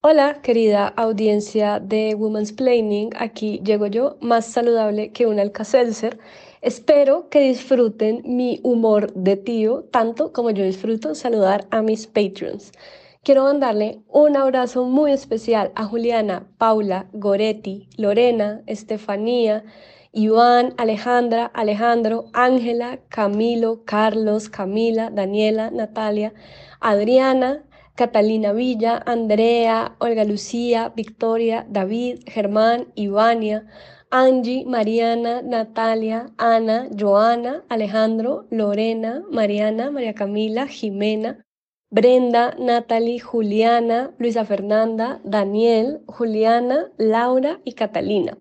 Hola, querida audiencia de Women's Planning. Aquí llego yo, más saludable que un Alka-Seltzer. Espero que disfruten mi humor de tío, tanto como yo disfruto saludar a mis Patreons. Quiero mandarle un abrazo muy especial a Juliana, Paula, Goretti, Lorena, Estefanía, Iván, Alejandra, Alejandro, Ángela, Camilo, Carlos, Camila, Daniela, Natalia, Adriana, Catalina Villa, Andrea, Olga Lucía, Victoria, David, Germán, Ivania, Angie, Mariana, Natalia, Ana, Joana, Alejandro, Lorena, Mariana, María Camila, Jimena, Brenda, Natalie, Juliana, Luisa Fernanda, Daniel, Juliana, Laura y Catalina.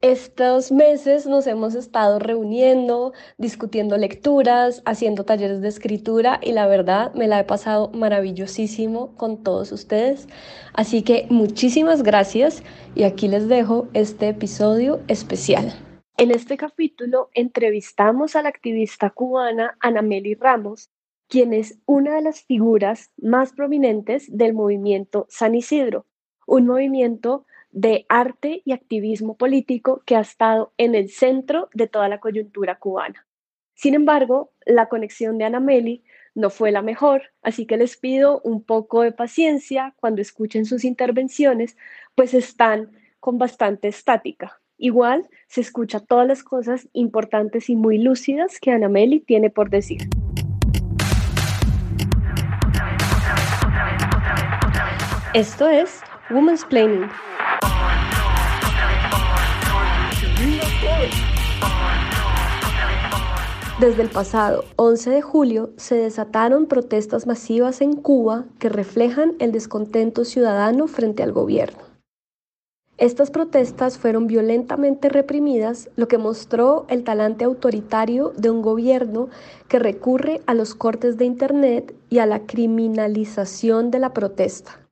Estos meses nos hemos estado reuniendo, discutiendo lecturas, haciendo talleres de escritura y la verdad me la he pasado maravillosísimo con todos ustedes. Así que muchísimas gracias y aquí les dejo este episodio especial. En este capítulo entrevistamos a la activista cubana Ana Meli Ramos, quien es una de las figuras más prominentes del movimiento San Isidro, un movimiento de arte y activismo político que ha estado en el centro de toda la coyuntura cubana. Sin embargo, la conexión de Ana Meli no fue la mejor, así que les pido un poco de paciencia cuando escuchen sus intervenciones, pues están con bastante estática. Igual se escucha todas las cosas importantes y muy lúcidas que Ana Meli tiene por decir. Esto es Women's Planning Desde el pasado 11 de julio se desataron protestas masivas en Cuba que reflejan el descontento ciudadano frente al gobierno. Estas protestas fueron violentamente reprimidas, lo que mostró el talante autoritario de un gobierno que recurre a los cortes de Internet y a la criminalización de la protesta.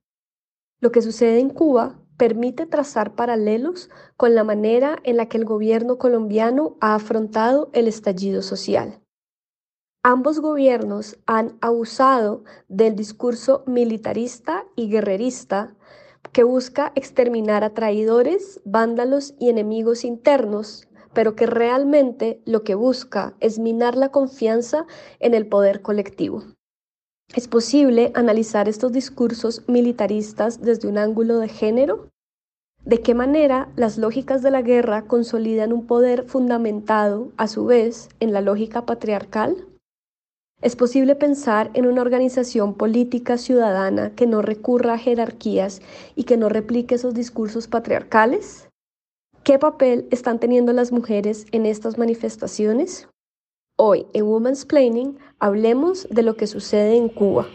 Lo que sucede en Cuba permite trazar paralelos con la manera en la que el gobierno colombiano ha afrontado el estallido social. Ambos gobiernos han abusado del discurso militarista y guerrerista que busca exterminar a traidores, vándalos y enemigos internos, pero que realmente lo que busca es minar la confianza en el poder colectivo. ¿Es posible analizar estos discursos militaristas desde un ángulo de género? ¿De qué manera las lógicas de la guerra consolidan un poder fundamentado, a su vez, en la lógica patriarcal? ¿Es posible pensar en una organización política ciudadana que no recurra a jerarquías y que no replique esos discursos patriarcales? ¿Qué papel están teniendo las mujeres en estas manifestaciones? Hoy en Women's Planning hablemos de lo que sucede en Cuba.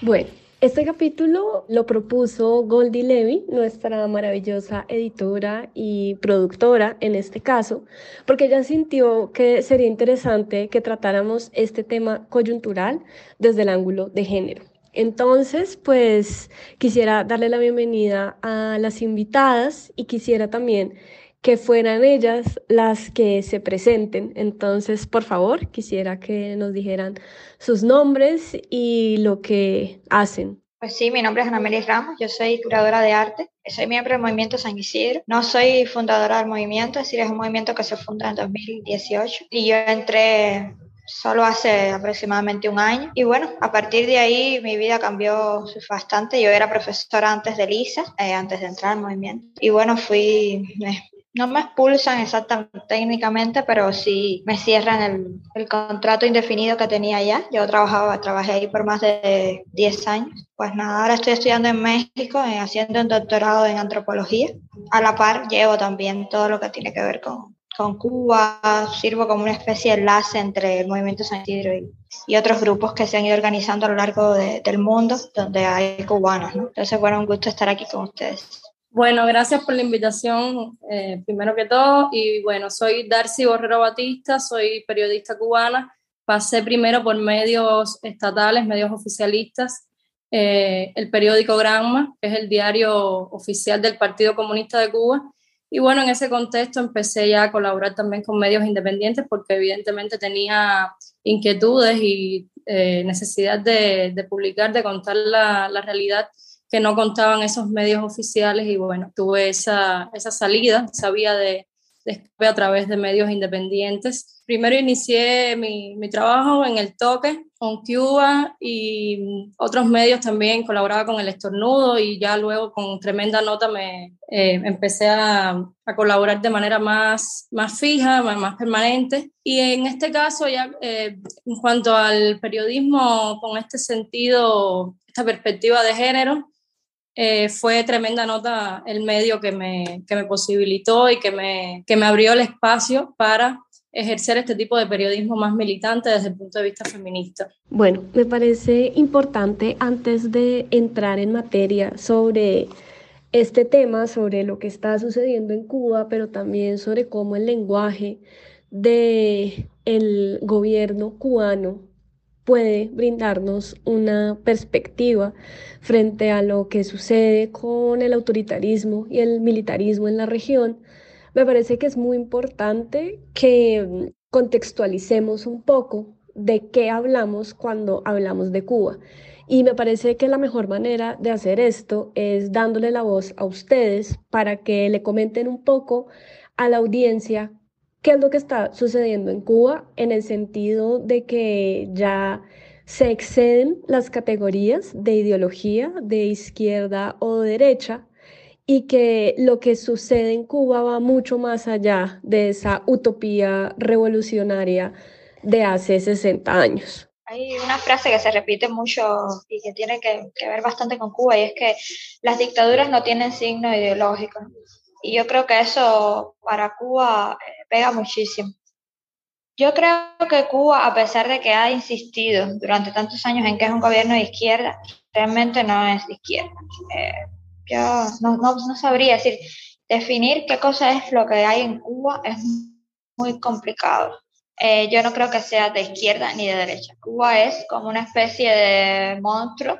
Bueno, este capítulo lo propuso Goldie Levy, nuestra maravillosa editora y productora en este caso, porque ella sintió que sería interesante que tratáramos este tema coyuntural desde el ángulo de género. Entonces, pues quisiera darle la bienvenida a las invitadas y quisiera también que fueran ellas las que se presenten. Entonces, por favor, quisiera que nos dijeran sus nombres y lo que hacen. Pues sí, mi nombre es Ana María Ramos, yo soy curadora de arte, soy miembro del Movimiento San Isidro. No soy fundadora del movimiento, es decir, es un movimiento que se funda en 2018 y yo entré solo hace aproximadamente un año. Y bueno, a partir de ahí mi vida cambió bastante. Yo era profesora antes de LISA, eh, antes de entrar al movimiento. Y bueno, fui, no me expulsan exactamente técnicamente, pero sí me cierran el, el, contrato indefinido que tenía ya. Yo trabajaba, trabajé ahí por más de 10 años. Pues nada, ahora estoy estudiando en México, eh, haciendo un doctorado en antropología. A la par llevo también todo lo que tiene que ver con, con Cuba, sirvo como una especie de enlace entre el movimiento San Isidro y, otros grupos que se han ido organizando a lo largo del mundo donde hay cubanos. ¿no? Entonces, bueno, un gusto estar aquí con ustedes. Bueno, gracias por la invitación, eh, primero que todo. Y bueno, soy Darcy Borrero Batista, soy periodista cubana. Pasé primero por medios estatales, medios oficialistas, eh, el periódico Granma, que es el diario oficial del Partido Comunista de Cuba, Y bueno, en ese contexto empecé ya a colaborar también con medios independientes porque evidentemente tenía inquietudes y eh, necesidad de, publicar, de contar la, la, realidad que no contaban esos medios oficiales. Y bueno, tuve esa, esa salida, sabía de, de a través de medios independientes. Primero inicié mi, mi, trabajo en el toque con Cuba y otros medios también, colaboraba con el estornudo y ya luego con tremenda nota me eh, empecé a, a, colaborar de manera más, más fija, más, más permanente. Y en este caso ya eh, en cuanto al periodismo con este sentido, esta perspectiva de género, eh, fue tremenda nota el medio que me, que me posibilitó y que me, que me abrió el espacio para ejercer este tipo de periodismo más militante desde el punto de vista feminista. Bueno, me parece importante antes de entrar en materia sobre este tema, sobre lo que está sucediendo en Cuba, pero también sobre cómo el lenguaje de el gobierno cubano puede brindarnos una perspectiva frente a lo que sucede con el autoritarismo y el militarismo en la región, me parece que es muy importante que contextualicemos un poco de qué hablamos cuando hablamos de Cuba. Y me parece que la mejor manera de hacer esto es dándole la voz a ustedes para que le comenten un poco a la audiencia qué es lo que está sucediendo en Cuba en el sentido de que ya se exceden las categorías de ideología de izquierda o derecha y que lo que sucede en Cuba va mucho más allá de esa utopía revolucionaria de hace 60 años. Hay una frase que se repite mucho y que tiene que, que ver bastante con Cuba y es que las dictaduras no tienen signo ideológico. Y yo creo que eso para Cuba eh, pega muchísimo. Yo creo que Cuba, a pesar de que ha insistido durante tantos años en que es un gobierno de izquierda, realmente no es de izquierda. Eh, yo no, no, no, sabría decir, definir qué cosa es lo que hay en Cuba es muy complicado. Eh, yo no creo que sea de izquierda ni de derecha. Cuba es como una especie de monstruo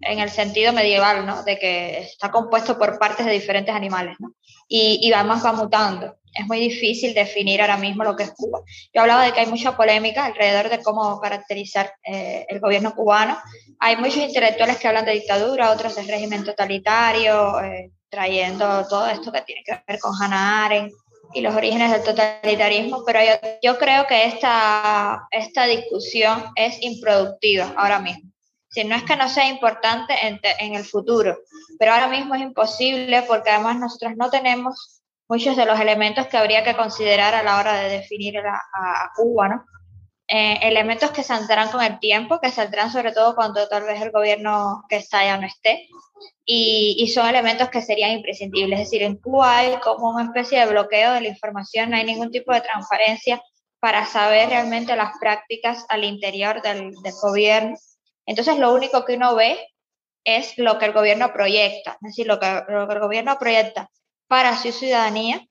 en el sentido medieval, ¿no? De que está compuesto por partes de diferentes animales, ¿no? Y, y además va mutando. Es muy difícil definir ahora mismo lo que es Cuba. Yo hablaba de que hay mucha polémica alrededor de cómo caracterizar eh, el gobierno cubano. Hay muchos intelectuales que hablan de dictadura, otros de régimen totalitario, eh, trayendo todo esto que tiene que ver con Hannah Arendt y los orígenes del totalitarismo, pero yo, yo creo que esta, esta discusión es improductiva ahora mismo si no es que no sea importante en, en, el futuro, pero ahora mismo es imposible porque además nosotros no tenemos muchos de los elementos que habría que considerar a la hora de definir a, a, Cuba, ¿no? Eh, elementos que saldrán con el tiempo, que saldrán sobre todo cuando tal vez el gobierno que está ya no esté, y, y, son elementos que serían imprescindibles. Es decir, en Cuba hay como una especie de bloqueo de la información, no hay ningún tipo de transparencia para saber realmente las prácticas al interior del, del gobierno entonces, lo único que uno ve es lo que el gobierno proyecta, es decir, lo que, el gobierno proyecta para su ciudadanía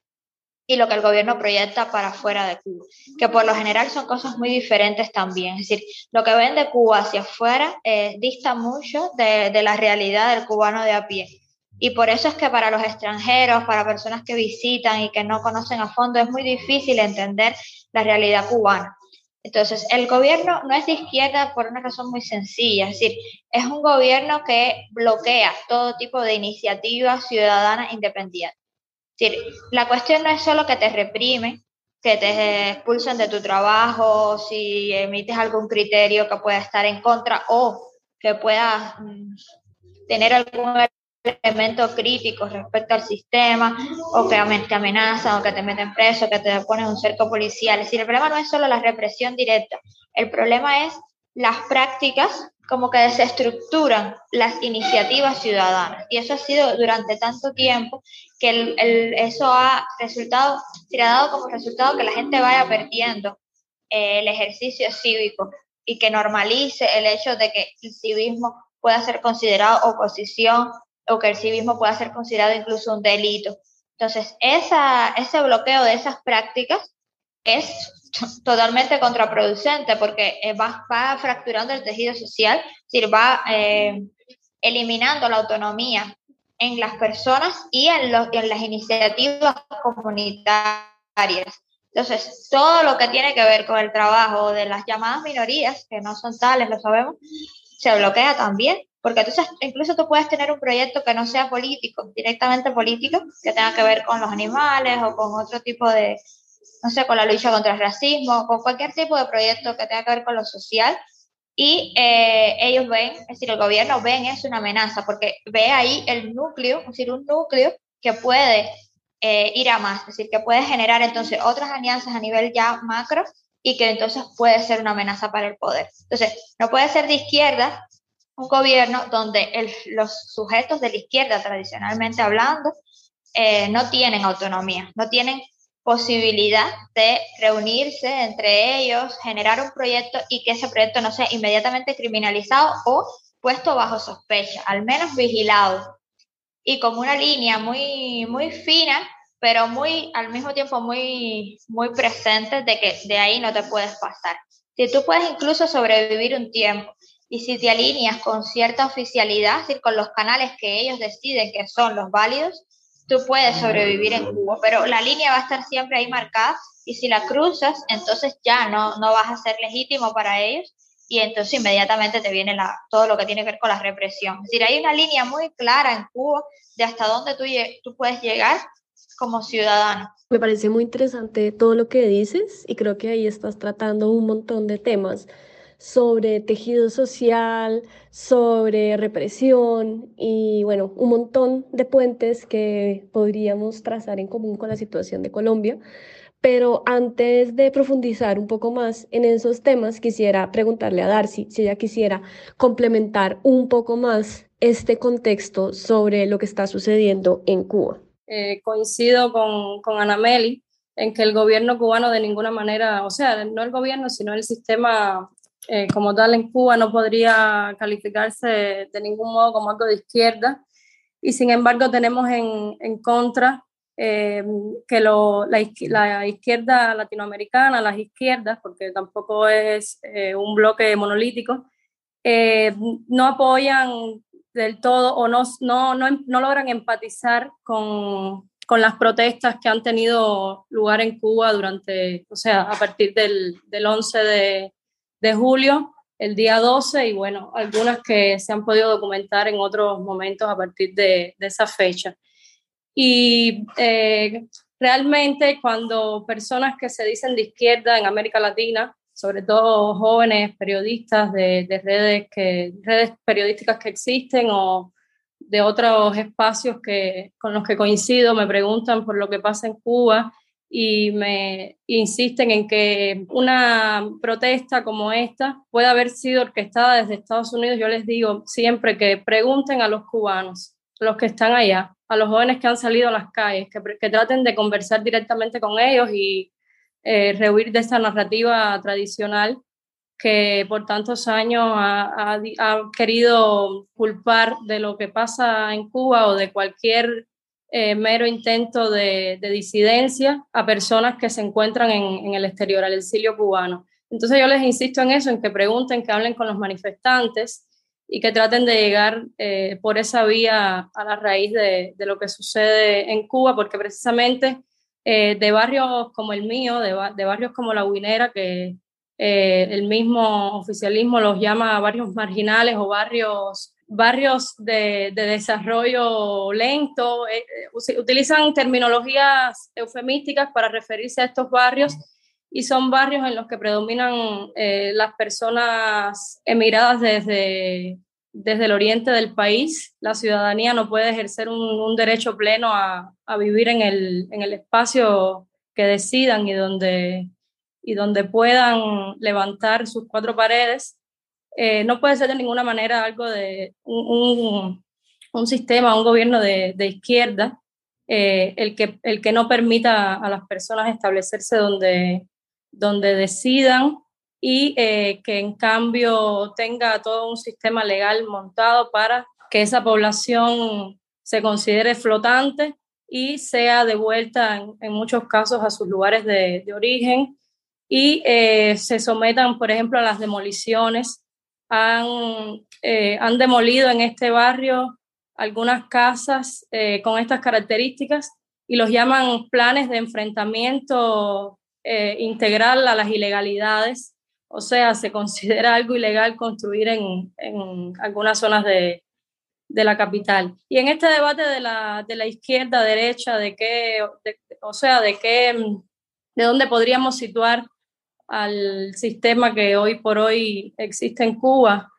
y lo que el gobierno proyecta para fuera de Cuba, que por lo general son cosas muy diferentes también. Es decir, lo que ven de Cuba hacia afuera eh, dista mucho de, de, la realidad del cubano de a pie. Y por eso es que para los extranjeros, para personas que visitan y que no conocen a fondo, es muy difícil entender la realidad cubana. Entonces, el gobierno no es de izquierda por una razón muy sencilla, es decir, es un gobierno que bloquea todo tipo de iniciativas ciudadanas independientes. Es decir, la cuestión no es solo que te reprime, que te expulsen de tu trabajo, si emites algún criterio que pueda estar en contra o que puedas mm, tener algún elementos críticos respecto al sistema o que te amenazan o que te meten preso, que te ponen un cerco policial. Es decir, el problema no es solo la represión directa, el problema es las prácticas como que desestructuran las iniciativas ciudadanas. Y eso ha sido durante tanto tiempo que el, eso ha resultado, se ha dado como resultado que la gente vaya perdiendo eh, el ejercicio cívico y que normalice el hecho de que el civismo pueda ser considerado oposición o que el civismo pueda ser considerado incluso un delito. Entonces, esa, ese bloqueo de esas prácticas es totalmente contraproducente porque eh, va, va fracturando el tejido social, es decir, va eh, eliminando la autonomía en las personas y en, los, en las iniciativas comunitarias. Entonces, todo lo que tiene que ver con el trabajo de las llamadas minorías, que no son tales, lo sabemos, se bloquea también, porque entonces incluso tú puedes tener un proyecto que no sea político, directamente político, que tenga que ver con los animales o con otro tipo de, no sé, con la lucha contra el racismo, con cualquier tipo de proyecto que tenga que ver con lo social, y eh, ellos ven, es decir, el gobierno ven es una amenaza, porque ve ahí el núcleo, es decir, un núcleo que puede eh, ir a más, es decir, que puede generar entonces otras alianzas a nivel ya macro y que entonces puede ser una amenaza para el poder. Entonces, no puede ser de izquierda un gobierno donde los sujetos de la izquierda, tradicionalmente hablando, eh, no tienen autonomía, no tienen posibilidad de reunirse entre ellos, generar un proyecto y que ese proyecto no sea inmediatamente criminalizado o puesto bajo sospecha, al menos vigilado y con una línea muy, muy fina, pero muy, al mismo tiempo muy, muy presente de que de ahí no te puedes pasar. Si tú puedes incluso sobrevivir un tiempo y si te alineas con cierta oficialidad, es decir, con los canales que ellos deciden que son los válidos, tú puedes sobrevivir en Cuba, pero la línea va a estar siempre ahí marcada y si la cruzas, entonces ya no, no vas a ser legítimo para ellos y entonces inmediatamente te viene la, todo lo que tiene que ver con la represión. Es decir, hay una línea muy clara en Cuba de hasta dónde tú, tú puedes llegar como ciudadano. Me parece muy interesante todo lo que dices y creo que ahí estás tratando un montón de temas sobre tejido social, sobre represión y bueno, un montón de puentes que podríamos trazar en común con la situación de Colombia. Pero antes de profundizar un poco más en esos temas, quisiera preguntarle a Darcy si ella quisiera complementar un poco más este contexto sobre lo que está sucediendo en Cuba. Eh, coincido con, con Ana Meli en que el gobierno cubano de ninguna manera, o sea, no el gobierno, sino el sistema eh, como tal en Cuba no podría calificarse de ningún modo como algo de izquierda. Y sin embargo tenemos en, en contra eh, que la, izquierda latinoamericana, las izquierdas, porque tampoco es eh, un bloque monolítico, eh, no apoyan del todo o no, no, no, no logran empatizar con, con, las protestas que han tenido lugar en Cuba durante, o sea, a partir del, del 11 de, de julio, el día 12, y bueno, algunas que se han podido documentar en otros momentos a partir de, de esa fecha. Y eh, realmente cuando personas que se dicen de izquierda en América Latina, sobre todo jóvenes periodistas de, redes, que, redes periodísticas que existen o de otros espacios que, con los que coincido, me preguntan por lo que pasa en Cuba y me insisten en que una protesta como esta puede haber sido orquestada desde Estados Unidos. Yo les digo siempre que pregunten a los cubanos, los que están allá, a los jóvenes que han salido a las calles, que, traten de conversar directamente con ellos y eh, rehuir de esta narrativa tradicional que por tantos años ha, querido culpar de lo que pasa en Cuba o de cualquier eh, mero intento de, disidencia a personas que se encuentran en, el exterior, al exilio cubano. Entonces yo les insisto en eso, en que pregunten, que hablen con los manifestantes, y que traten de llegar eh, por esa vía a la raíz de, lo que sucede en Cuba, porque precisamente eh, de barrios como el mío, de, de barrios como La Guinera, que el mismo oficialismo los llama barrios marginales o barrios, barrios de, de desarrollo lento, utilizan terminologías eufemísticas para referirse a estos barrios y son barrios en los que predominan eh, las personas emigradas desde, desde el oriente del país. La ciudadanía no puede ejercer un, derecho pleno a, a vivir en el, en el, espacio que decidan y donde, y donde puedan levantar sus cuatro paredes. Eh, no puede ser de ninguna manera algo de un, sistema, un gobierno de, izquierda, eh, el, que, el que no permita a las personas establecerse donde, donde decidan y eh, que en cambio tenga todo un sistema legal montado para que esa población se considere flotante y sea devuelta en, muchos casos a sus lugares de, origen y se sometan, por ejemplo, a las demoliciones. Han, eh, han demolido en este barrio algunas casas eh, con estas características y los llaman planes de enfrentamiento eh, integral a las ilegalidades. O sea, se considera algo ilegal construir en, en algunas zonas de, de, la capital. Y en este debate de la, de la izquierda, derecha, de qué, o sea, de qué, de dónde podríamos situar al sistema que hoy por hoy existe en Cuba,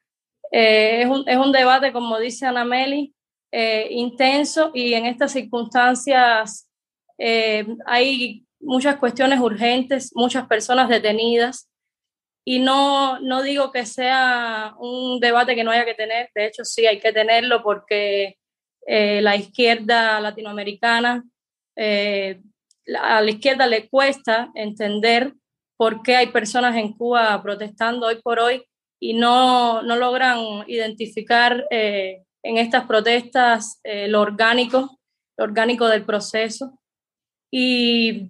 eh, es, un, es, un, debate, como dice Ana Meli, eh, intenso y en estas circunstancias eh, hay muchas cuestiones urgentes, muchas personas detenidas. Y no, no digo que sea un debate que no haya que tener, de hecho sí hay que tenerlo porque eh, la izquierda latinoamericana, a la izquierda le cuesta entender por qué hay personas en Cuba protestando hoy por hoy y no, no logran identificar en estas protestas eh, lo orgánico, lo orgánico del proceso. Y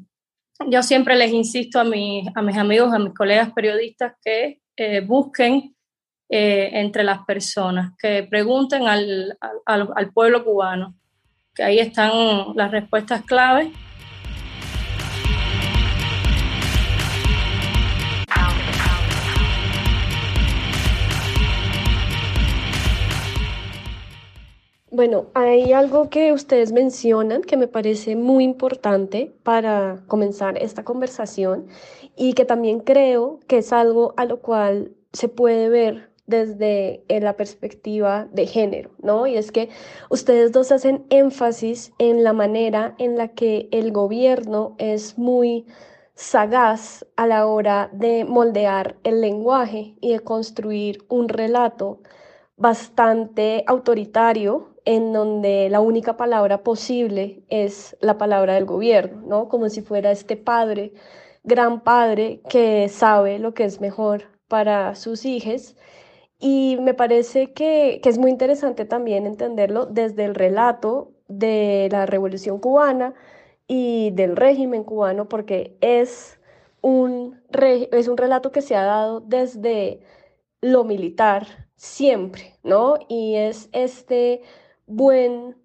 yo siempre les insisto a, mis, a mis amigos, a mis colegas periodistas que eh, busquen eh, entre las personas, que pregunten al, al, al pueblo cubano, que ahí están las respuestas claves Bueno, hay algo que ustedes mencionan que me parece muy importante para comenzar esta conversación y que también creo que es algo a lo cual se puede ver desde la perspectiva de género, ¿no? Y es que ustedes dos hacen énfasis en la manera en la que el gobierno es muy sagaz a la hora de moldear el lenguaje y de construir un relato bastante autoritario en donde la única palabra posible es la palabra del gobierno, ¿no? Como si fuera este padre, gran padre, que sabe lo que es mejor para sus hijos. Y me parece que, que es muy interesante también entenderlo desde el relato de la Revolución cubana y del régimen cubano, porque es un, es un relato que se ha dado desde lo militar siempre, ¿no? Y es este buen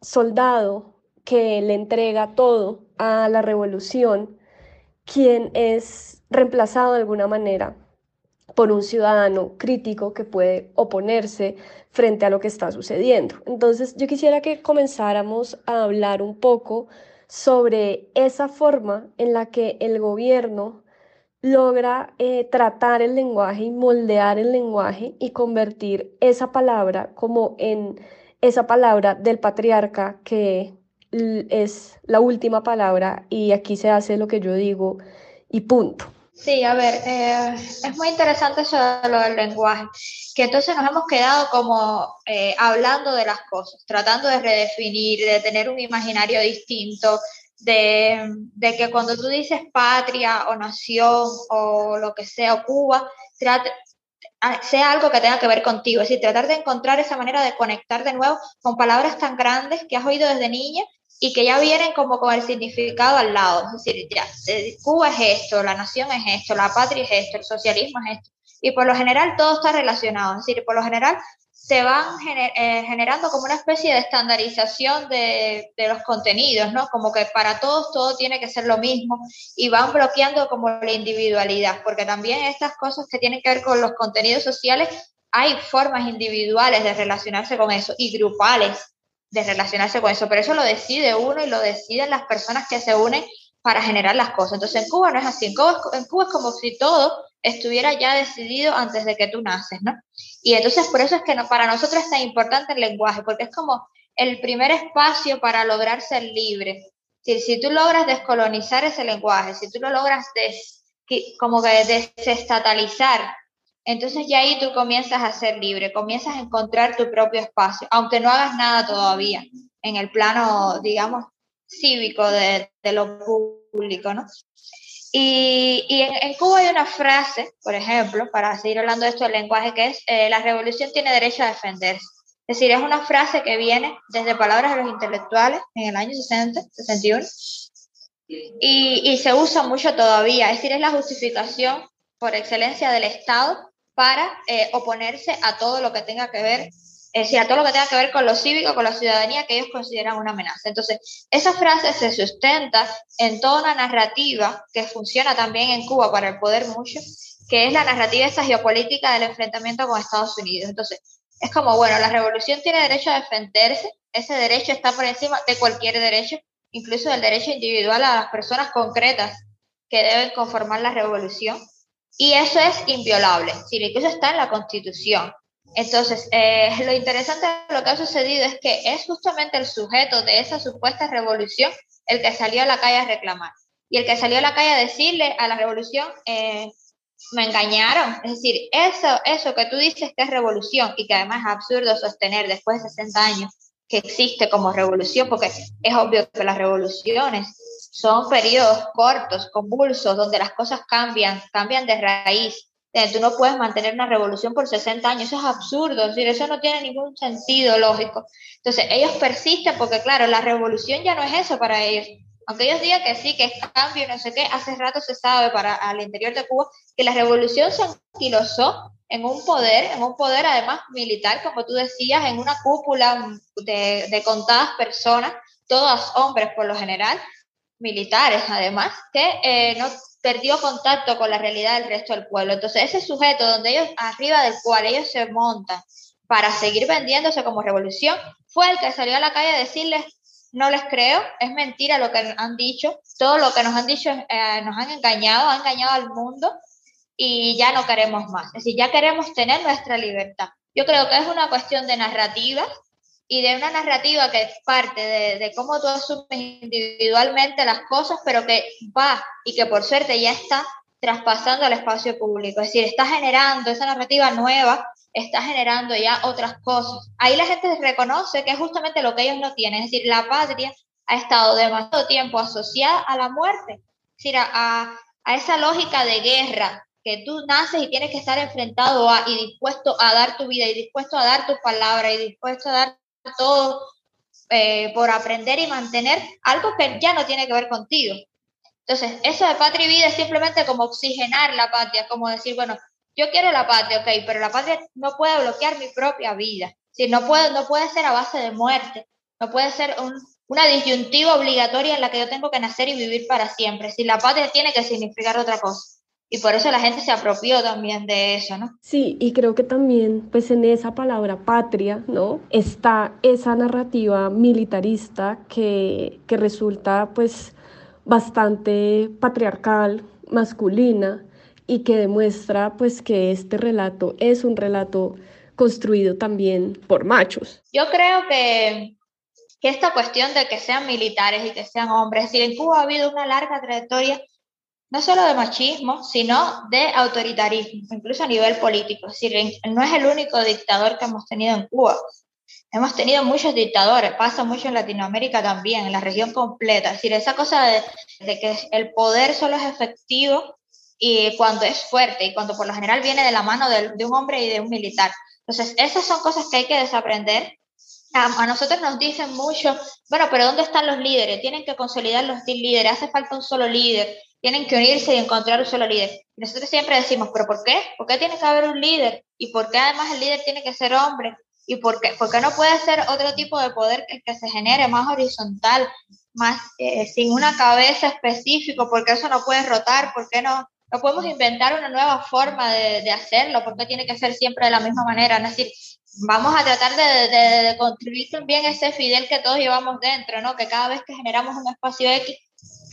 soldado que le entrega todo a la revolución, quien es reemplazado de alguna manera por un ciudadano crítico que puede oponerse frente a lo que está sucediendo. Entonces, yo quisiera que comenzáramos a hablar un poco sobre esa forma en la que el gobierno logra eh, tratar el lenguaje y moldear el lenguaje y convertir esa palabra como en esa palabra del patriarca que es la última palabra y aquí se hace lo que yo digo y punto. Sí, a ver, eh, es muy interesante eso de lo del lenguaje, que entonces nos hemos quedado como eh, hablando de las cosas, tratando de redefinir, de tener un imaginario distinto, de, de que cuando tú dices patria o nación o lo que sea, o Cuba, sea algo que tenga que ver contigo, es decir, tratar de encontrar esa manera de conectar de nuevo con palabras tan grandes que has oído desde niña y que ya vienen como con el significado al lado, es decir, ya, eh, Cuba es esto, la nación es esto, la patria es esto, el socialismo es esto, y por lo general todo está relacionado, es decir, por lo general se van eh, generando como una especie de estandarización de, de, los contenidos, ¿no? Como que para todos todo tiene que ser lo mismo y van bloqueando como la individualidad, porque también estas cosas que tienen que ver con los contenidos sociales, hay formas individuales de relacionarse con eso y grupales de relacionarse con eso, pero eso lo decide uno y lo deciden las personas que se unen para generar las cosas. Entonces en Cuba no es así, en Cuba, en Cuba es como si todo estuviera ya decidido antes de que tú naces, ¿no? Y entonces por eso es que no, para nosotros es tan importante el lenguaje, porque es como el primer espacio para lograr ser libre. Si, si tú logras descolonizar ese lenguaje, si tú lo logras des, como que desestatalizar, entonces ya ahí tú comienzas a ser libre, comienzas a encontrar tu propio espacio, aunque no hagas nada todavía en el plano, digamos, cívico de, de lo público, ¿no? Y, y en, Cuba hay una frase, por ejemplo, para seguir hablando de esto del lenguaje, que es, eh, la revolución tiene derecho a defenderse. Es decir, es una frase que viene desde palabras de los intelectuales en el año 60, 61, y, y se usa mucho todavía. Es decir, es la justificación por excelencia del Estado para eh, oponerse a todo lo que tenga que ver es decir, a todo lo que tenga que ver con lo cívico, con la ciudadanía que ellos consideran una amenaza. Entonces, esa frase se sustenta en toda una narrativa que funciona también en Cuba para el poder mucho, que es la narrativa esa geopolítica del enfrentamiento con Estados Unidos. Entonces, es como, bueno, la revolución tiene derecho a defenderse, ese derecho está por encima de cualquier derecho, incluso del derecho individual a las personas concretas que deben conformar la revolución, y eso es inviolable, incluso está en la Constitución. Entonces, eh, lo interesante de lo que ha sucedido es que es justamente el sujeto de esa supuesta revolución el que salió a la calle a reclamar. Y el que salió a la calle a decirle a la revolución, eh, me engañaron. Es decir, eso, eso que tú dices que es revolución y que además es absurdo sostener después de 60 años que existe como revolución, porque es obvio que las revoluciones son periodos cortos, convulsos, donde las cosas cambian, cambian de raíz tú no puedes mantener una revolución por 60 años, eso es absurdo, es decir, eso no tiene ningún sentido lógico. Entonces, ellos persisten porque, claro, la revolución ya no es eso para ellos. Aunque ellos digan que sí, que es cambio, no sé qué, hace rato se sabe para al interior de Cuba que la revolución se anquilosó en un poder, en un poder además militar, como tú decías, en una cúpula de, de contadas personas, todos hombres por lo general, militares además, que eh, no perdió contacto con la realidad del resto del pueblo. Entonces, ese sujeto donde ellos, arriba del cual ellos se montan para seguir vendiéndose como revolución, fue el que salió a la calle a decirles, no les creo, es mentira lo que han dicho, todo lo que nos han dicho eh, nos han engañado, han engañado al mundo y ya no queremos más. Es decir, ya queremos tener nuestra libertad. Yo creo que es una cuestión de narrativa y de una narrativa que es parte de, cómo tú asumes individualmente las cosas, pero que va y que por suerte ya está traspasando al espacio público. Es decir, está generando esa narrativa nueva, está generando ya otras cosas. Ahí la gente reconoce que es justamente lo que ellos no tienen. Es decir, la patria ha estado demasiado tiempo asociada a la muerte. Es decir, a, a esa lógica de guerra, que tú naces y tienes que estar enfrentado a y dispuesto a dar tu vida y dispuesto a dar tu palabra y dispuesto a dar todo eh, por aprender y mantener algo que ya no tiene que ver contigo. Entonces, eso de patria y vida es simplemente como oxigenar la patria, como decir, bueno, yo quiero la patria, ok, pero la patria no puede bloquear mi propia vida. Si no, puede, no puede ser a base de muerte, no puede ser una disyuntiva obligatoria en la que yo tengo que nacer y vivir para siempre. Si la patria tiene que significar otra cosa y por eso la gente se apropió también de eso, ¿no? Sí, y creo que también, pues en esa palabra patria, ¿no? Está esa narrativa militarista que, que resulta, pues, bastante patriarcal, masculina, y que demuestra, pues, que este relato es un relato construido también por machos. Yo creo que, que esta cuestión de que sean militares y que sean hombres, es decir, en Cuba ha habido una larga trayectoria no solo de machismo, sino de autoritarismo, incluso a nivel político. Es decir, no es el único dictador que hemos tenido en Cuba. Hemos tenido muchos dictadores, pasa mucho en Latinoamérica también, en la región completa. Es decir, esa cosa de, que el poder solo es efectivo y cuando es fuerte y cuando por lo general viene de la mano de, un hombre y de un militar. Entonces, esas son cosas que hay que desaprender. A, nosotros nos dicen mucho, bueno, pero ¿dónde están los líderes? Tienen que consolidar los líderes, hace falta un solo líder tienen que unirse y encontrar un solo líder. nosotros siempre decimos, ¿pero por qué? ¿Por qué tiene que haber un líder? ¿Y por qué además el líder tiene que ser hombre? ¿Y por qué, por qué no puede ser otro tipo de poder que, que se genere más horizontal, más eh, sin una cabeza específica? ¿Por qué eso no puede rotar? ¿Por qué no, no podemos inventar una nueva forma de, de hacerlo? ¿Por qué tiene que ser siempre de la misma manera? Es decir, vamos a tratar de, de, construir también ese Fidel que todos llevamos dentro, ¿no? Que cada vez que generamos un espacio X,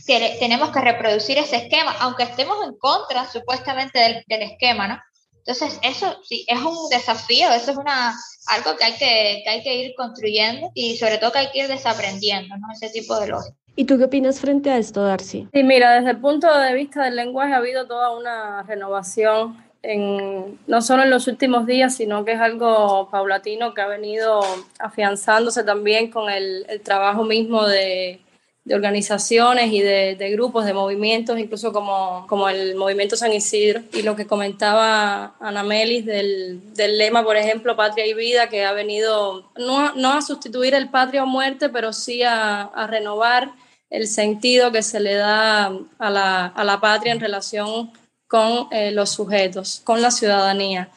que tenemos que reproducir ese esquema, aunque estemos en contra supuestamente del, del, esquema, ¿no? Entonces, eso sí, es un desafío, eso es una, algo que hay que, que hay que ir construyendo y sobre todo que hay que ir desaprendiendo, ¿no? Ese tipo de lógica. ¿Y tú qué opinas frente a esto, Darcy? Sí, mira, desde el punto de vista del lenguaje ha habido toda una renovación, en, no solo en los últimos días, sino que es algo paulatino que ha venido afianzándose también con el, el trabajo mismo de, de organizaciones y de, de, grupos, de movimientos, incluso como, como el movimiento San Isidro. Y lo que comentaba Ana Melis del, del lema, por ejemplo, Patria y Vida, que ha venido no, no a sustituir el patria o muerte, pero sí a, renovar el sentido que se le da a la, a la patria en relación con eh, los sujetos, con la ciudadanía.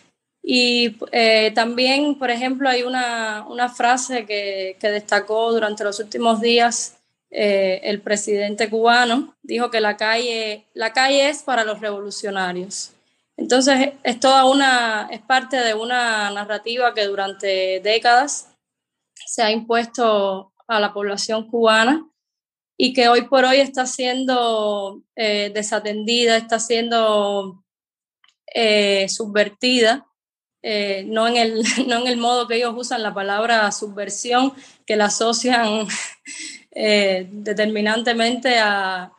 Y eh, también, por ejemplo, hay una, una frase que, que, destacó durante los últimos días eh, el presidente cubano, dijo que la calle, la calle es para los revolucionarios. Entonces, es toda una, es parte de una narrativa que durante décadas se ha impuesto a la población cubana y que hoy por hoy está siendo eh, desatendida, está siendo eh, subvertida, no, en el, no en el modo que ellos usan la palabra subversión, que la asocian determinantemente a,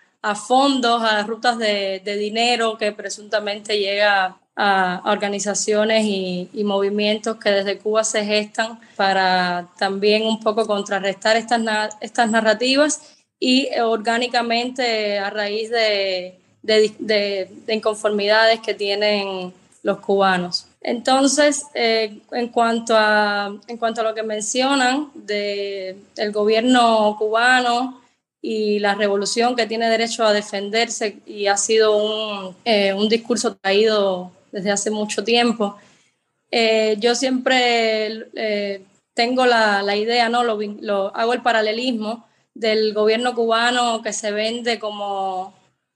fondos, a rutas de, dinero que presuntamente llega a organizaciones y, y, movimientos que desde Cuba se gestan para también un poco contrarrestar estas, estas narrativas y orgánicamente a raíz de, de, inconformidades que tienen los cubanos. Entonces, eh, en, cuanto a, en cuanto a lo que mencionan del gobierno cubano y la revolución que tiene derecho a defenderse y ha sido un, eh, un discurso traído desde hace mucho tiempo, eh, yo siempre tengo la, la, idea, ¿no? Lo, hago el paralelismo del gobierno cubano que se vende como,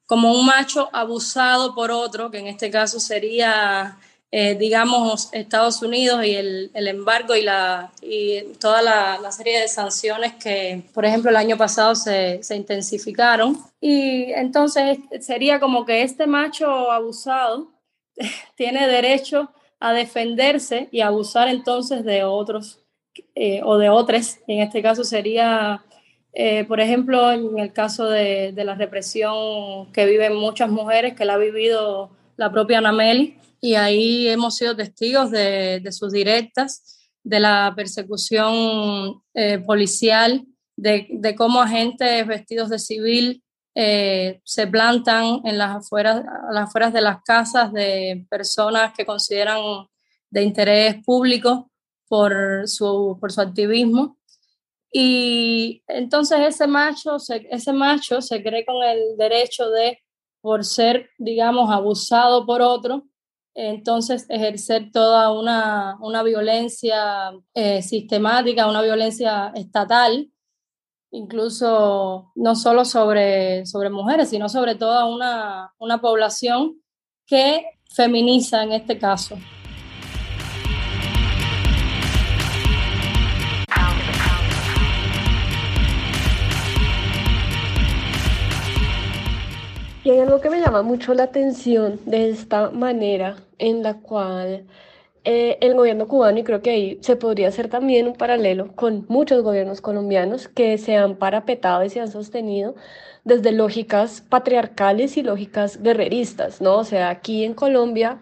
como un macho abusado por otro, que en este caso sería, eh, digamos, Estados Unidos y el, el, embargo y, la, y toda la, la, serie de sanciones que, por ejemplo, el año pasado se, se intensificaron. Y entonces sería como que este macho abusado tiene derecho a defenderse y abusar entonces de otros eh, o de otros, en este caso sería eh, por ejemplo, en el caso de, la represión que viven muchas mujeres, que la ha vivido la propia Anameli, y ahí hemos sido testigos de, sus directas, de la persecución eh, policial, de, cómo agentes vestidos de civil eh, se plantan en las afueras, a las afueras de las casas de personas que consideran de interés público por su, por su activismo. Y entonces ese macho, se, ese macho se cree con el derecho de, por ser, digamos, abusado por otro, entonces ejercer toda una, una violencia eh, sistemática, una violencia estatal, incluso no solo sobre, sobre mujeres, sino sobre toda una, una población que feminiza en este caso. Y hay algo que me llama mucho la atención de esta manera en la cual eh, el gobierno cubano, y creo que ahí se podría hacer también un paralelo con muchos gobiernos colombianos que se han parapetado y se han sostenido desde lógicas patriarcales y lógicas guerreristas, ¿no? O sea, aquí en Colombia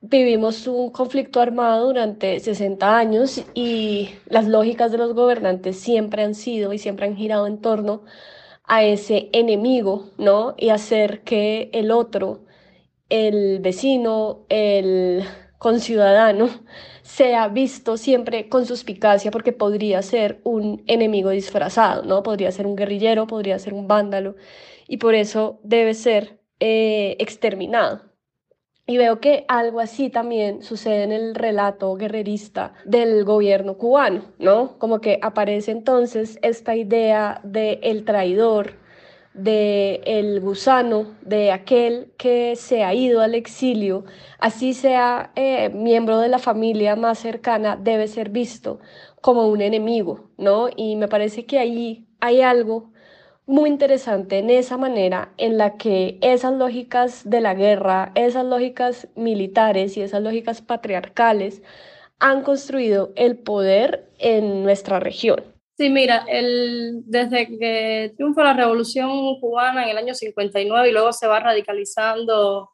vivimos un conflicto armado durante 60 años y las lógicas de los gobernantes siempre han sido y siempre han girado en torno a ese enemigo, ¿no? Y hacer que el otro, el vecino, el conciudadano, sea visto siempre con suspicacia porque podría ser un enemigo disfrazado, ¿no? Podría ser un guerrillero, podría ser un vándalo y por eso debe ser eh, exterminado. Y veo que algo así también sucede en el relato guerrerista del gobierno cubano, ¿no? Como que aparece entonces esta idea de el traidor, de el gusano, de aquel que se ha ido al exilio, así sea eh, miembro de la familia más cercana, debe ser visto como un enemigo, ¿no? Y me parece que ahí hay algo muy interesante en esa manera en la que esas lógicas de la guerra, esas lógicas militares y esas lógicas patriarcales han construido el poder en nuestra región. Sí, mira, el, desde que triunfa la revolución cubana en el año 59 y luego se va radicalizando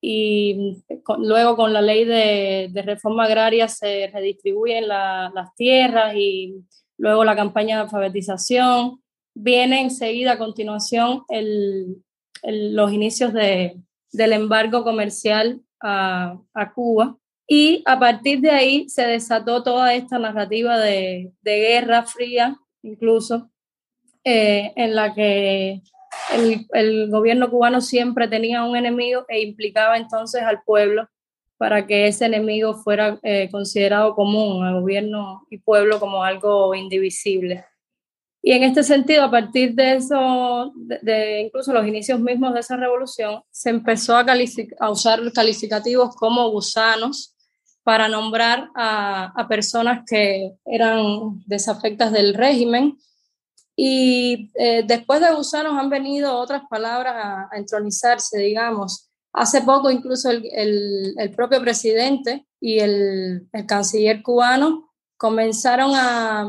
y luego con la ley de, de reforma agraria se redistribuyen las tierras y luego la campaña de alfabetización viene enseguida a continuación los inicios de, del embargo comercial a, Cuba. Y a partir de ahí se desató toda esta narrativa de, guerra fría, incluso, eh, en la que el, el, gobierno cubano siempre tenía un enemigo e implicaba entonces al pueblo para que ese enemigo fuera eh, considerado común, al gobierno y pueblo como algo indivisible. Y en este sentido, a partir de eso, de, incluso los inicios mismos de esa revolución, se empezó a, a usar calificativos como gusanos para nombrar a, personas que eran desafectas del régimen. Y eh, después de gusanos han venido otras palabras a, a entronizarse, digamos. Hace poco incluso el, el, propio presidente y el, el canciller cubano comenzaron a,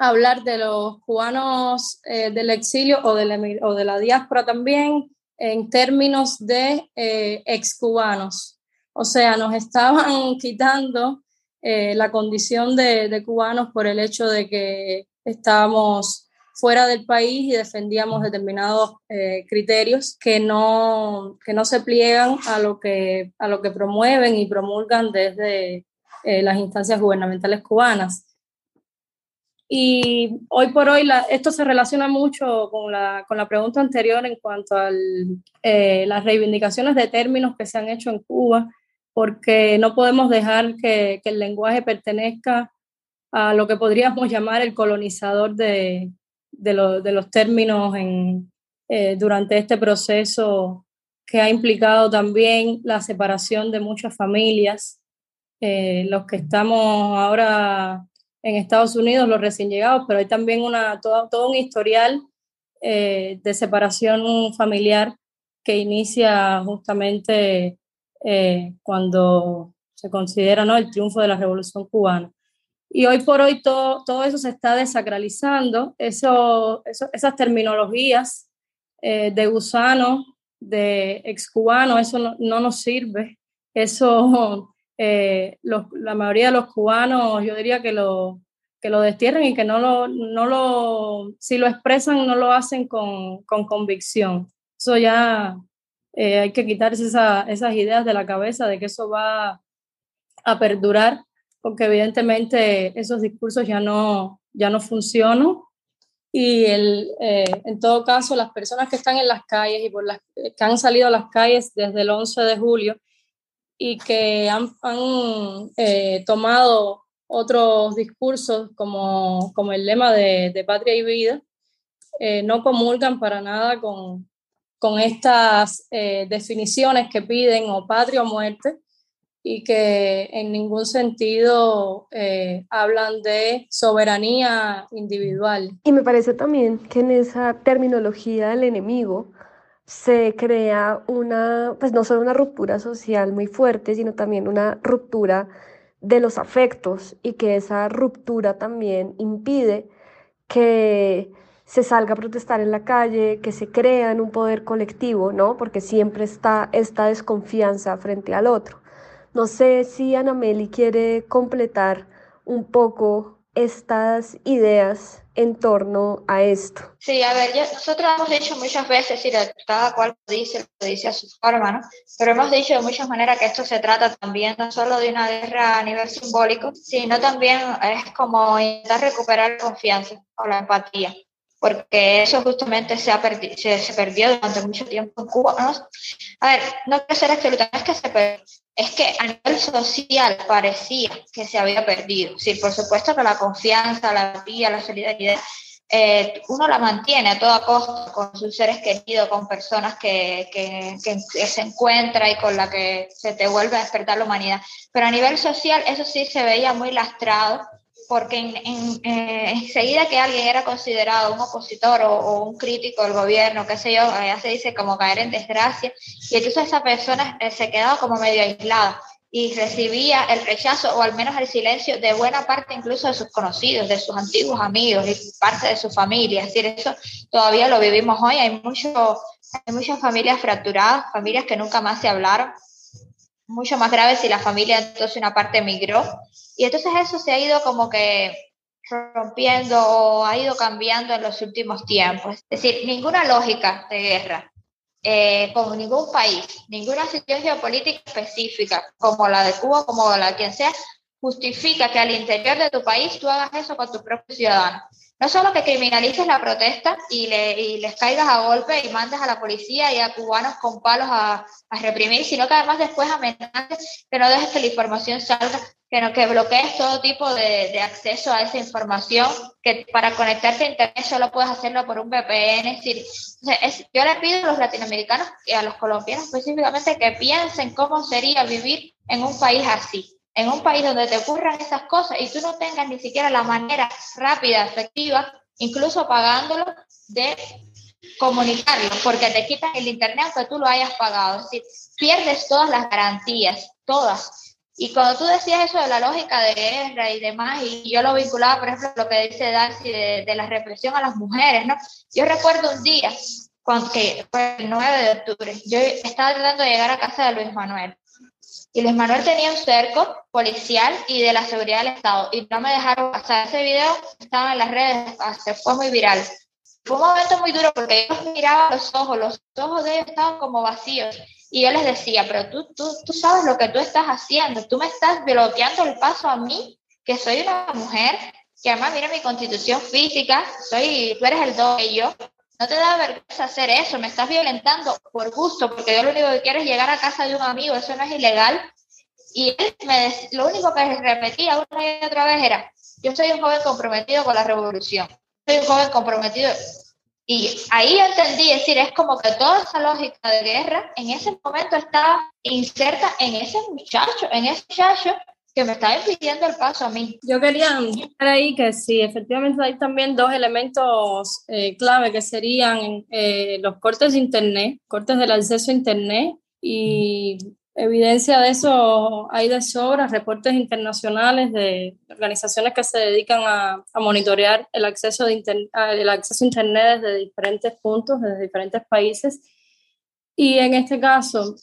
hablar de los cubanos eh, del exilio o de, la, o de, la, diáspora también en términos de eh, excubanos. O sea, nos estaban quitando eh, la condición de, de, cubanos por el hecho de que estábamos fuera del país y defendíamos determinados eh, criterios que no, que no se pliegan a lo que, a lo que promueven y promulgan desde las instancias gubernamentales cubanas. Y hoy por hoy esto se relaciona mucho con la, con la pregunta anterior en cuanto a eh, las reivindicaciones de términos que se han hecho en Cuba, porque no podemos dejar que, que el lenguaje pertenezca a lo que podríamos llamar el colonizador de, de, de los términos en, eh, durante este proceso que ha implicado también la separación de muchas familias. Eh, los que estamos ahora en Estados Unidos, los recién llegados, pero hay también una, todo, todo un historial eh, de separación familiar que inicia justamente eh, cuando se considera ¿no? el triunfo de la Revolución Cubana. Y hoy por hoy todo, todo eso se está desacralizando, eso, esas terminologías eh, de gusano, de excubano, eso no, no nos sirve, eso eh, la mayoría de los cubanos, yo diría que lo, que lo destierren y que no lo, no lo, si lo expresan, no lo hacen con, con convicción. Eso ya eh, hay que quitarse esa, esas ideas de la cabeza de que eso va a perdurar, porque evidentemente esos discursos ya no, ya no funcionan. Y el, eh, en todo caso, las personas que están en las calles y por las que han salido a las calles desde el 11 de julio, y que han, eh, tomado otros discursos como, como el lema de, de patria y vida, eh, no comulgan para nada con, con estas eh, definiciones que piden o patria o muerte y que en ningún sentido hablan de soberanía individual. Y me parece también que en esa terminología del enemigo, se crea una, pues no solo una ruptura social muy fuerte, sino también una ruptura de los afectos y que esa ruptura también impide que se salga a protestar en la calle, que se crea en un poder colectivo, ¿no? Porque siempre está esta desconfianza frente al otro. No sé si Ana Meli quiere completar un poco estas ideas en torno a esto? Sí, a ver, nosotros hemos dicho muchas veces, y cada cual dice, lo dice a su forma, ¿no? Pero hemos dicho de muchas maneras que esto se trata también no solo de una guerra a nivel simbólico, sino también es como intentar recuperar la confianza o la empatía porque eso justamente se, ha se, se, perdió durante mucho tiempo en Cuba. ¿no? A ver, no quiero ser absoluta, es que se perdió, es que a nivel social parecía que se había perdido. Sí, por supuesto que la confianza, la empatía, la solidaridad, eh, uno la mantiene a toda costa con sus seres queridos, con personas que, que, que, se encuentra y con la que se te vuelve a despertar la humanidad. Pero a nivel social eso sí se veía muy lastrado porque en, en, eh, enseguida que alguien era considerado un opositor o, un crítico del gobierno, qué sé yo, ya se dice como caer en desgracia, y entonces esa persona eh, se quedaba como medio aislada y recibía el rechazo o al menos el silencio de buena parte incluso de sus conocidos, de sus antiguos amigos y parte de su familia. Es decir, eso todavía lo vivimos hoy. Hay, mucho, hay muchas familias fracturadas, familias que nunca más se hablaron, mucho más grave si la familia entonces una parte emigró y entonces eso se ha ido como que rompiendo o ha ido cambiando en los últimos tiempos. Es decir, ninguna lógica de guerra eh, con ningún país, ninguna situación geopolítica específica, como la de Cuba, como la de quien sea, justifica que al interior de tu país tú hagas eso con tus propios ciudadanos. No solo que criminalices la protesta y, le, y les caigas a golpe y mandes a la policía y a cubanos con palos a, a reprimir, sino que además después amenaces que no dejes que la información salga, que, no, que bloquees todo tipo de, de, acceso a esa información, que para conectarte a Internet solo puedes hacerlo por un VPN. Yo le pido a los latinoamericanos y a los colombianos específicamente que piensen cómo sería vivir en un país así en un país donde te ocurran esas cosas y tú no tengas ni siquiera la manera rápida, efectiva, incluso pagándolo, de comunicarlo, porque te quitan el internet aunque tú lo hayas pagado. Es decir, pierdes todas las garantías, todas. Y cuando tú decías eso de la lógica de guerra y demás, y yo lo vinculaba, por ejemplo, lo que dice Darcy de, de la represión a las mujeres, ¿no? Yo recuerdo un día, cuando, que fue el 9 de octubre, yo estaba tratando de llegar a casa de Luis Manuel y Luis Manuel tenía un cerco policial y de la seguridad del Estado y no me dejaron pasar. Ese video estaba en las redes, se fue muy viral. Fue un momento muy duro porque yo miraba los ojos, los ojos de ellos estaban como vacíos y yo les decía, pero tú, tú, tú sabes lo que tú estás haciendo, tú me estás bloqueando el paso a mí, que soy una mujer, que además mira mi constitución física, soy, tú eres el y yo, no te da vergüenza hacer eso, me estás violentando por gusto, porque yo lo único que quiero es llegar a casa de un amigo, eso no es ilegal. Y él me, lo único que repetía una y otra vez era, yo soy un joven comprometido con la revolución, soy un joven comprometido. Y ahí entendí, es decir, es como que toda esa lógica de guerra en ese momento estaba inserta en ese muchacho, en ese muchacho que me está impidiendo el paso a mí. Yo quería decir ahí que sí, efectivamente hay también dos elementos eh, clave que serían eh, los cortes de Internet, cortes del acceso a Internet y evidencia de eso hay de sobra, reportes internacionales de organizaciones que se dedican a, a monitorear el acceso, de el acceso a Internet desde diferentes puntos, desde diferentes países. Y en este caso,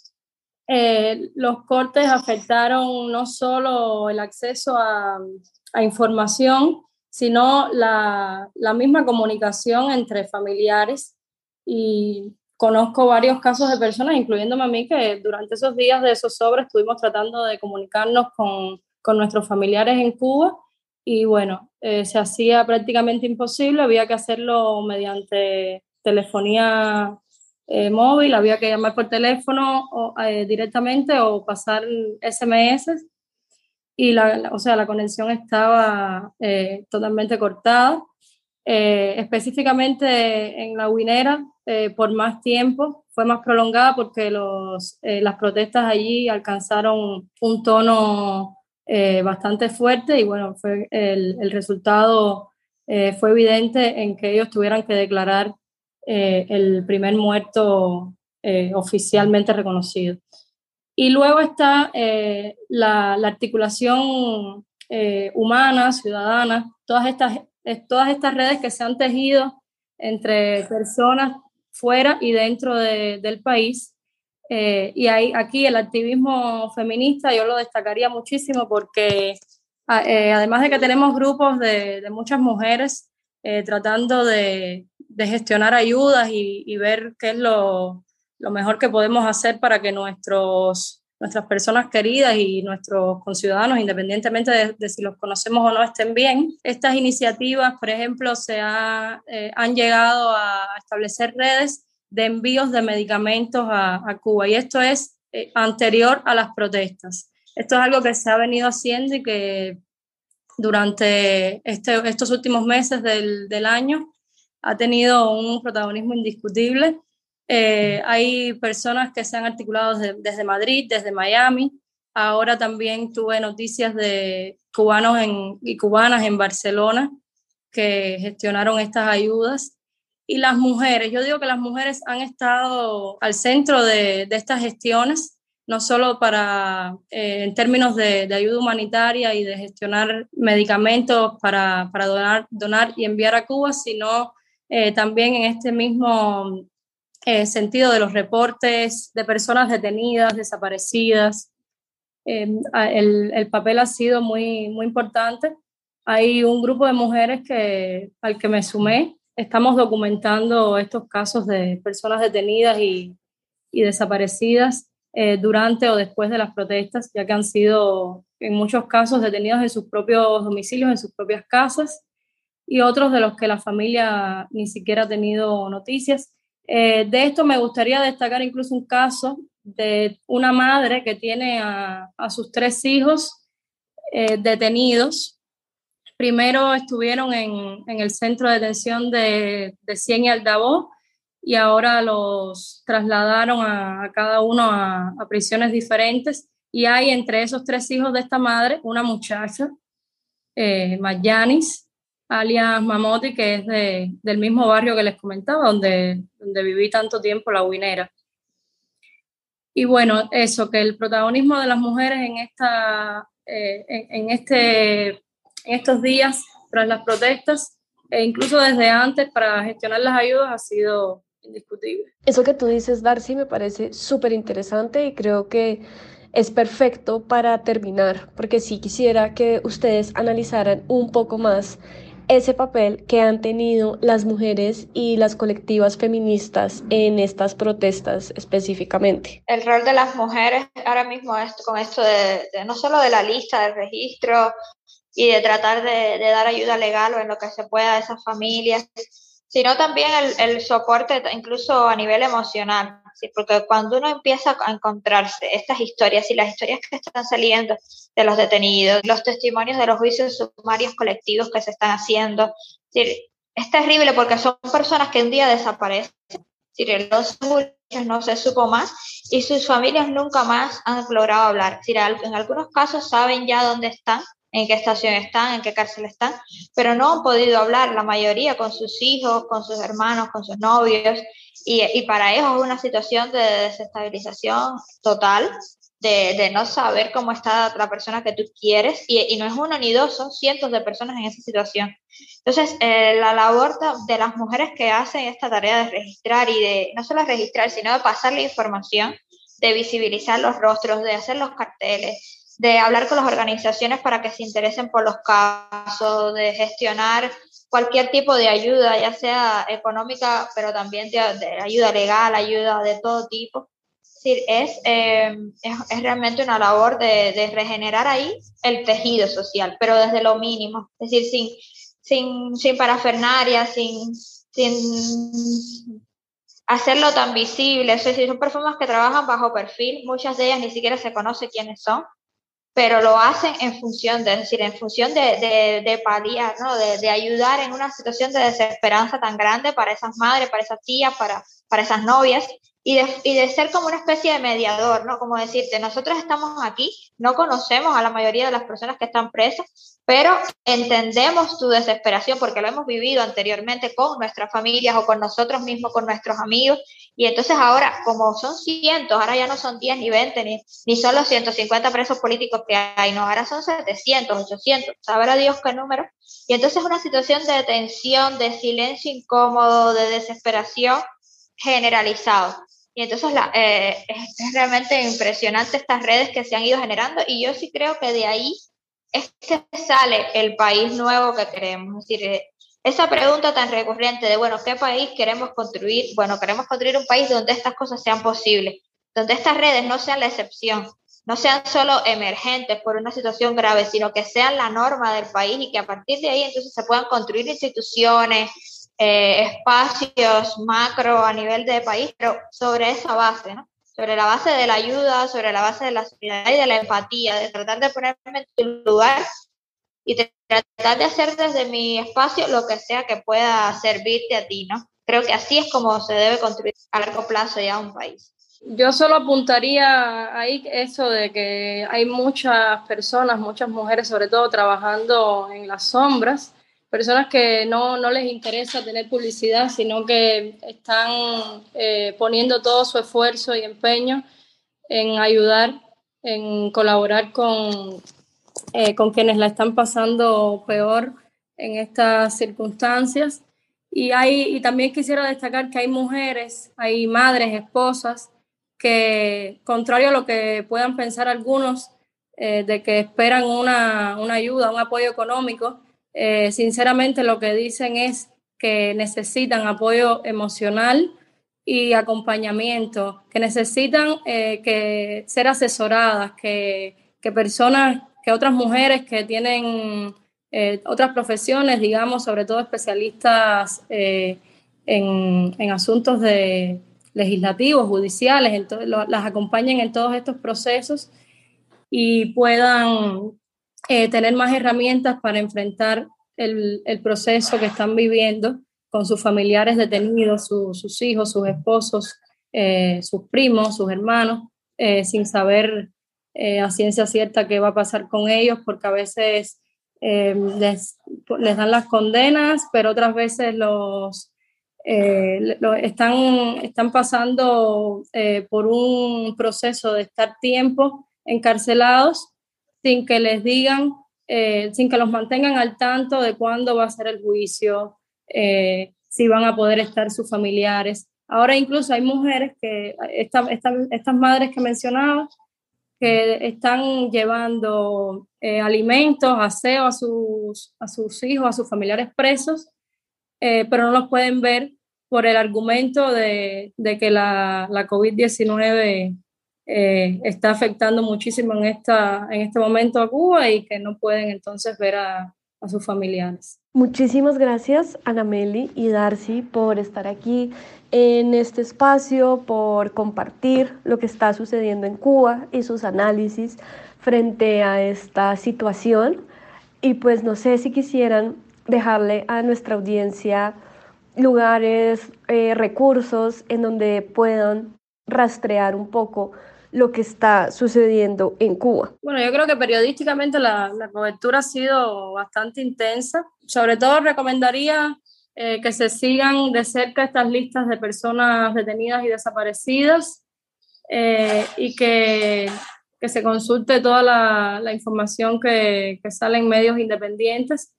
eh, los cortes afectaron no solo el acceso a, a información, sino la, misma comunicación entre familiares. Y conozco varios casos de personas, incluyéndome a mí, que durante esos días de esos sobres estuvimos tratando de comunicarnos con, con nuestros familiares en Cuba y bueno, eh, se hacía prácticamente imposible, había que hacerlo mediante telefonía eh, móvil, había que llamar por teléfono o, eh, directamente o pasar SMS y la, o sea, la conexión estaba eh, totalmente cortada. Eh, específicamente en la Winera, eh, por más tiempo, fue más prolongada porque los, las protestas allí alcanzaron un tono bastante fuerte y bueno, fue el, el resultado fue evidente en que ellos tuvieran que declarar eh, el primer muerto eh, oficialmente reconocido. Y luego está eh, la, la, articulación humana, ciudadana, todas estas, todas estas redes que se han tejido entre personas fuera y dentro de, del país. y hay, aquí el activismo feminista yo lo destacaría muchísimo porque además de que tenemos grupos de, de muchas mujeres tratando de, de gestionar ayudas y, ver qué es lo, lo, mejor que podemos hacer para que nuestros, nuestras personas queridas y nuestros conciudadanos, independientemente de, si los conocemos o no, estén bien. Estas iniciativas, por ejemplo, se ha, eh, han llegado a establecer redes de envíos de medicamentos a, a Cuba y esto es eh, anterior a las protestas. Esto es algo que se ha venido haciendo y que durante este, estos últimos meses del, del año ha tenido un protagonismo indiscutible. Eh, hay personas que se han articulado desde, Madrid, desde Miami. Ahora también tuve noticias de cubanos y cubanas en Barcelona que gestionaron estas ayudas. Y las mujeres, yo digo que las mujeres han estado al centro de, de estas gestiones, no solo para, eh, en términos de, de, ayuda humanitaria y de gestionar medicamentos para, para donar, donar y enviar a Cuba, sino eh, también en este mismo eh, sentido de los reportes de personas detenidas, desaparecidas. El, el, papel ha sido muy, muy importante. Hay un grupo de mujeres que, al que me sumé. Estamos documentando estos casos de personas detenidas y, y desaparecidas eh, durante o después de las protestas, ya que han sido en muchos casos detenidos en sus propios domicilios, en sus propias casas y otros de los que la familia ni siquiera ha tenido noticias. Eh, de esto me gustaría destacar incluso un caso de una madre que tiene a, sus tres hijos eh, detenidos. Primero estuvieron en, el centro de detención de, Cien y Aldabó y ahora los trasladaron a, cada uno a, prisiones diferentes. Y hay entre esos tres hijos de esta madre una muchacha, eh, Mayanis, alias Mamoti, que es de, del mismo barrio que les comentaba, donde, donde viví tanto tiempo, la Huinera. Y bueno, eso, que el protagonismo de las mujeres en, esta, eh, en, este, en estos días tras las protestas e incluso desde antes para gestionar las ayudas ha sido indiscutible. Eso que tú dices, Darcy, me parece súper interesante y creo que es perfecto para terminar, porque sí quisiera que ustedes analizaran un poco más ese papel que han tenido las mujeres y las colectivas feministas en estas protestas específicamente. El rol de las mujeres ahora mismo es con esto de, no solo de la lista, del registro y de tratar de, dar ayuda legal o en lo que se pueda a esas familias, sino también el soporte incluso a nivel emocional. ¿Sí? Porque cuando uno empieza a encontrarse estas historias y las historias que están saliendo de los detenidos, los testimonios de los juicios sumarios colectivos que se están haciendo, es terrible porque son personas que un día desaparecen, los no se supo más y sus familias nunca más han logrado hablar. En algunos casos saben ya dónde están, en qué estación están, en qué cárcel están, pero no han podido hablar la mayoría con sus hijos, con sus hermanos, con sus novios, y, y para ellos es una situación de desestabilización total, de, de, no saber cómo está la persona que tú quieres, y, y, no es uno ni dos, son cientos de personas en esa situación. Entonces, eh, la labor de las mujeres que hacen esta tarea de registrar y de no solo registrar, sino de pasar la información, de visibilizar los rostros, de hacer los carteles, de hablar con las organizaciones para que se interesen por los casos, de gestionar cualquier tipo de ayuda, ya sea económica, pero también de, ayuda legal, ayuda de todo tipo. Es, eh, es, es, realmente una labor de, de, regenerar ahí el tejido social, pero desde lo mínimo, es decir, sin, sin, sin parafernaria, sin, sin hacerlo tan visible. Es decir, son personas que trabajan bajo perfil, muchas de ellas ni siquiera se conoce quiénes son, pero lo hacen en función de, es decir, en función de, de, de paliar, ¿no? De, de, ayudar en una situación de desesperanza tan grande para esas madres, para esas tías, para, para esas novias, y de, y de ser como una especie de mediador, ¿no? Como decirte, nosotros estamos aquí, no conocemos a la mayoría de las personas que están presas, pero entendemos tu desesperación porque lo hemos vivido anteriormente con nuestras familias o con nosotros mismos, con nuestros amigos, y entonces ahora, como son cientos, ahora ya no son 10 ni 20, ni, ni son los 150 presos políticos que hay, no, ahora son 700, 800, sabrá Dios qué número, y entonces es una situación de tensión, de silencio incómodo, de desesperación generalizado. Y entonces la, eh, es, realmente impresionante estas redes que se han ido generando y yo sí creo que de ahí es que sale el país nuevo que queremos. Es decir, eh, esa pregunta tan recurrente de, bueno, ¿qué país queremos construir? Bueno, queremos construir un país donde estas cosas sean posibles, donde estas redes no sean la excepción, no sean solo emergentes por una situación grave, sino que sean la norma del país y que a partir de ahí entonces se puedan construir instituciones, eh, espacios macro a nivel de país, pero sobre esa base, ¿no? sobre la base de la ayuda, sobre la base de la solidaridad y de la empatía, de tratar de ponerme en tu lugar y tratar de hacer desde mi espacio lo que sea que pueda servirte a ti, ¿no? Creo que así es como se debe construir a largo plazo ya un país. Yo solo apuntaría ahí eso de que hay muchas personas, muchas mujeres sobre todo trabajando en las sombras personas que no, no, les interesa tener publicidad, sino que están eh, poniendo todo su esfuerzo y empeño en ayudar, en colaborar con, eh, con quienes la están pasando peor en estas circunstancias. Y, hay, y también quisiera destacar que hay mujeres, hay madres, esposas, que contrario a lo que puedan pensar algunos, eh, de que esperan una, una ayuda, un apoyo económico, eh, sinceramente lo que dicen es que necesitan apoyo emocional y acompañamiento, que necesitan que ser asesoradas, que, que, personas, que otras mujeres que tienen eh, otras profesiones, digamos, sobre todo especialistas en, en, asuntos de legislativos, judiciales, las acompañen en todos estos procesos y puedan tener más herramientas para enfrentar el, el, proceso que están viviendo con sus familiares detenidos, sus hijos, sus esposos, sus primos, sus hermanos, sin saber eh, a ciencia cierta qué va a pasar con ellos, porque a veces eh, les, dan las condenas, pero otras veces los, eh, están, están pasando por un proceso de estar tiempo encarcelados sin que les digan, sin que los mantengan al tanto de cuándo va a ser el juicio, si van a poder estar sus familiares. Ahora incluso hay mujeres que, estas madres que mencionaba, que están llevando eh, alimentos, aseo a sus, a sus hijos, a sus familiares presos, eh, pero no los pueden ver por el argumento de, de que la, la COVID-19 eh, está afectando muchísimo en, esta, en este momento a Cuba y que no pueden entonces ver a, a sus familiares. Muchísimas gracias, Anameli y Darcy, por estar aquí en este espacio, por compartir lo que está sucediendo en Cuba y sus análisis frente a esta situación. Y pues no sé si quisieran dejarle a nuestra audiencia lugares, eh, recursos en donde puedan rastrear un poco lo que está sucediendo en Cuba. Bueno, yo creo que periodísticamente la, la cobertura ha sido bastante intensa. Sobre todo recomendaría eh, que se sigan de cerca estas listas de personas detenidas y desaparecidas eh, y que, que, se consulte toda la, la información que, que, sale en medios independientes.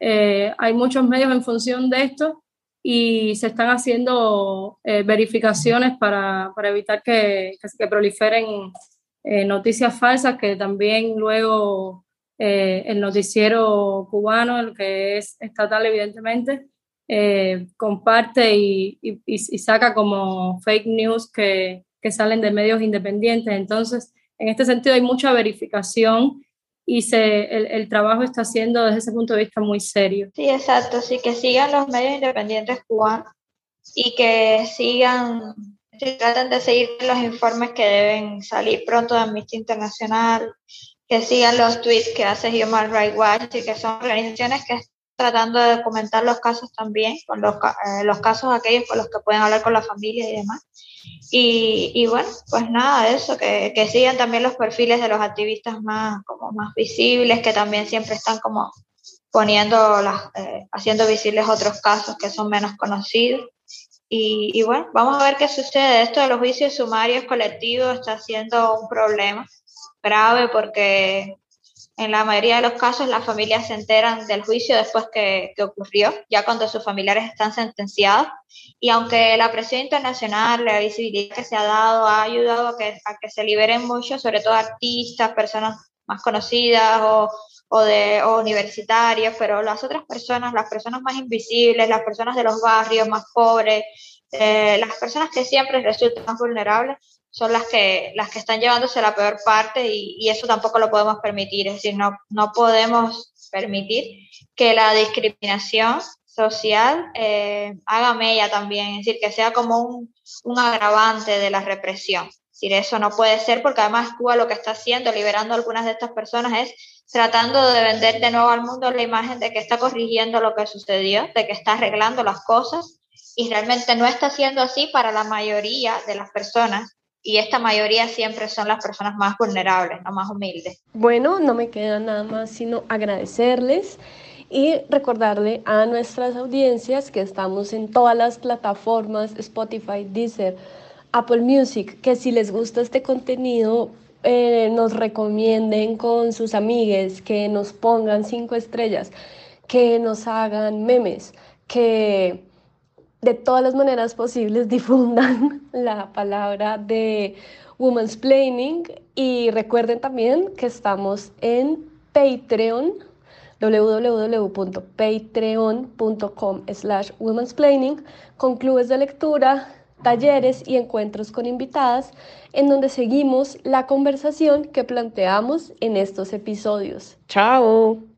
Eh, hay muchos medios en función de esto y se están haciendo verificaciones para, para evitar que, que, proliferen noticias falsas que también luego el noticiero cubano, el que es estatal evidentemente, eh, comparte y, saca como fake news que, salen de medios independientes. Entonces, en este sentido hay mucha verificación y se, el, trabajo está siendo desde ese punto de vista muy serio. Sí, exacto, sí, que sigan los medios independientes cubanos y que sigan, traten de seguir los informes que deben salir pronto de Amnistía Internacional, que sigan los tweets que hace Human Rights Watch y que son organizaciones que tratando de documentar los casos también, con los, eh, los casos aquellos con los que pueden hablar con la familia y demás. Y, y bueno, pues nada, eso, que, que, sigan también los perfiles de los activistas más, como más visibles, que también siempre están como poniendo, las, eh, haciendo visibles otros casos que son menos conocidos. Y, y, bueno, vamos a ver qué sucede. Esto de los juicios sumarios colectivos está siendo un problema grave porque en la mayoría de los casos las familias se enteran del juicio después que, que, ocurrió, ya cuando sus familiares están sentenciados. Y aunque la presión internacional, la visibilidad que se ha dado ha ayudado a que, a que se liberen muchos, sobre todo artistas, personas más conocidas o, o, de, o universitarios, pero las otras personas, las personas más invisibles, las personas de los barrios más pobres, eh, las personas que siempre resultan más vulnerables, son las que, las que están llevándose la peor parte y, y eso tampoco lo podemos permitir. Es decir, no, no podemos permitir que la discriminación social eh, haga mella también, es decir, que sea como un, un agravante de la represión. Es decir, eso no puede ser porque además Cuba lo que está haciendo, liberando a algunas de estas personas, es tratando de vender de nuevo al mundo la imagen de que está corrigiendo lo que sucedió, de que está arreglando las cosas y realmente no está siendo así para la mayoría de las personas y esta mayoría siempre son las personas más vulnerables, no más humildes. Bueno, no me queda nada más sino agradecerles y recordarle a nuestras audiencias que estamos en todas las plataformas, Spotify, Deezer, Apple Music, que si les gusta este contenido, eh, nos recomienden con sus amigues, que nos pongan cinco estrellas, que nos hagan memes, que de todas las maneras posibles difundan la palabra de Women's Planning y recuerden también que estamos en Patreon www.patreon.com slash planning con clubes de lectura, talleres y encuentros con invitadas en donde seguimos la conversación que planteamos en estos episodios. ¡Chao!